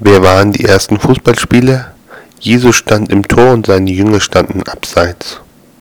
Wer waren die ersten Fußballspieler? Jesus stand im Tor und seine Jünger standen abseits